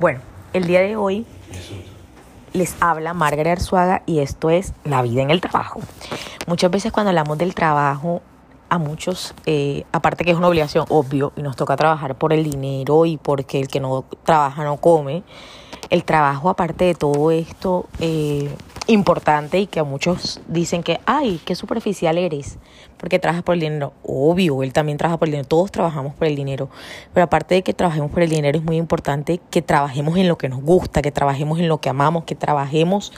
Bueno, el día de hoy les habla Margaret Arzuaga y esto es La vida en el trabajo. Muchas veces cuando hablamos del trabajo, a muchos, eh, aparte que es una obligación, obvio, y nos toca trabajar por el dinero y porque el que no trabaja no come, el trabajo, aparte de todo esto, eh, importante y que a muchos dicen que, ay, qué superficial eres, porque trabajas por el dinero. Obvio, él también trabaja por el dinero, todos trabajamos por el dinero, pero aparte de que trabajemos por el dinero, es muy importante que trabajemos en lo que nos gusta, que trabajemos en lo que amamos, que trabajemos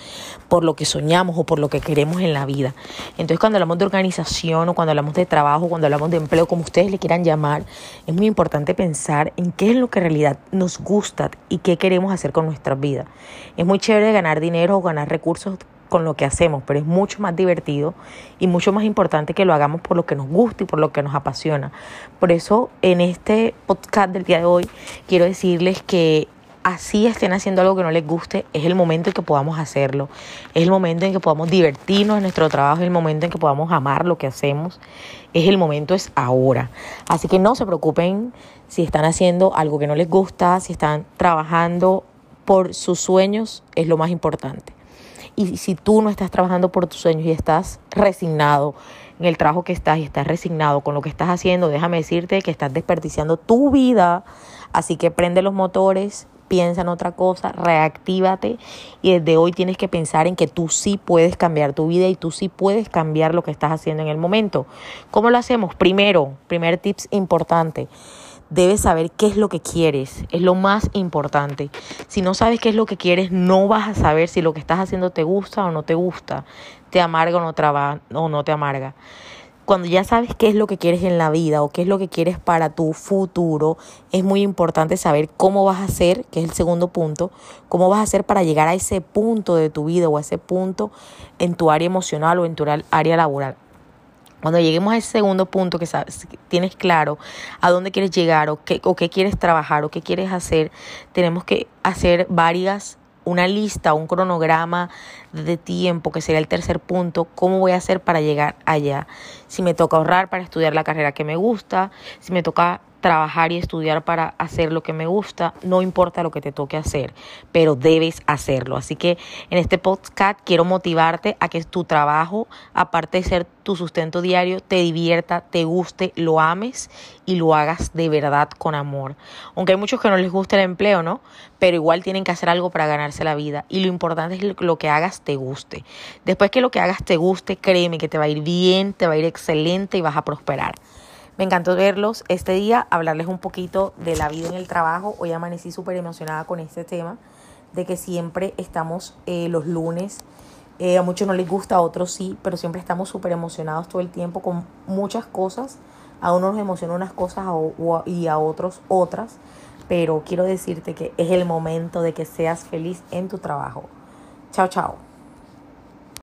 por lo que soñamos o por lo que queremos en la vida. Entonces, cuando hablamos de organización o cuando hablamos de trabajo, cuando hablamos de empleo, como ustedes le quieran llamar, es muy importante pensar en qué es lo que en realidad nos gusta y qué queremos hacer con nuestra vida. Es muy chévere ganar dinero o ganar recursos con lo que hacemos, pero es mucho más divertido y mucho más importante que lo hagamos por lo que nos gusta y por lo que nos apasiona. Por eso en este podcast del día de hoy quiero decirles que así estén haciendo algo que no les guste, es el momento en que podamos hacerlo, es el momento en que podamos divertirnos en nuestro trabajo, es el momento en que podamos amar lo que hacemos, es el momento, es ahora. Así que no se preocupen si están haciendo algo que no les gusta, si están trabajando por sus sueños, es lo más importante. Y si tú no estás trabajando por tus sueños y estás resignado en el trabajo que estás y estás resignado con lo que estás haciendo, déjame decirte que estás desperdiciando tu vida. Así que prende los motores, piensa en otra cosa, reactívate y desde hoy tienes que pensar en que tú sí puedes cambiar tu vida y tú sí puedes cambiar lo que estás haciendo en el momento. ¿Cómo lo hacemos? Primero, primer tips importante debes saber qué es lo que quieres, es lo más importante. Si no sabes qué es lo que quieres, no vas a saber si lo que estás haciendo te gusta o no te gusta, te amarga o no, traba, o no te amarga. Cuando ya sabes qué es lo que quieres en la vida o qué es lo que quieres para tu futuro, es muy importante saber cómo vas a hacer, que es el segundo punto, cómo vas a hacer para llegar a ese punto de tu vida o a ese punto en tu área emocional o en tu área laboral. Cuando lleguemos a ese segundo punto que sabes, tienes claro a dónde quieres llegar o qué, o qué quieres trabajar o qué quieres hacer, tenemos que hacer varias una lista, un cronograma de tiempo, que sería el tercer punto, cómo voy a hacer para llegar allá. Si me toca ahorrar para estudiar la carrera que me gusta, si me toca trabajar y estudiar para hacer lo que me gusta, no importa lo que te toque hacer, pero debes hacerlo. Así que en este podcast quiero motivarte a que tu trabajo, aparte de ser tu sustento diario, te divierta, te guste, lo ames y lo hagas de verdad con amor. Aunque hay muchos que no les gusta el empleo, ¿no? Pero igual tienen que hacer algo para ganarse la vida y lo importante es que lo que hagas te guste. Después que lo que hagas te guste, créeme que te va a ir bien, te va a ir excelente y vas a prosperar. Me encantó verlos este día, hablarles un poquito de la vida en el trabajo. Hoy amanecí súper emocionada con este tema, de que siempre estamos eh, los lunes. Eh, a muchos no les gusta, a otros sí, pero siempre estamos súper emocionados todo el tiempo con muchas cosas. A unos nos emocionan unas cosas y a otros otras. Pero quiero decirte que es el momento de que seas feliz en tu trabajo. Chao, chao.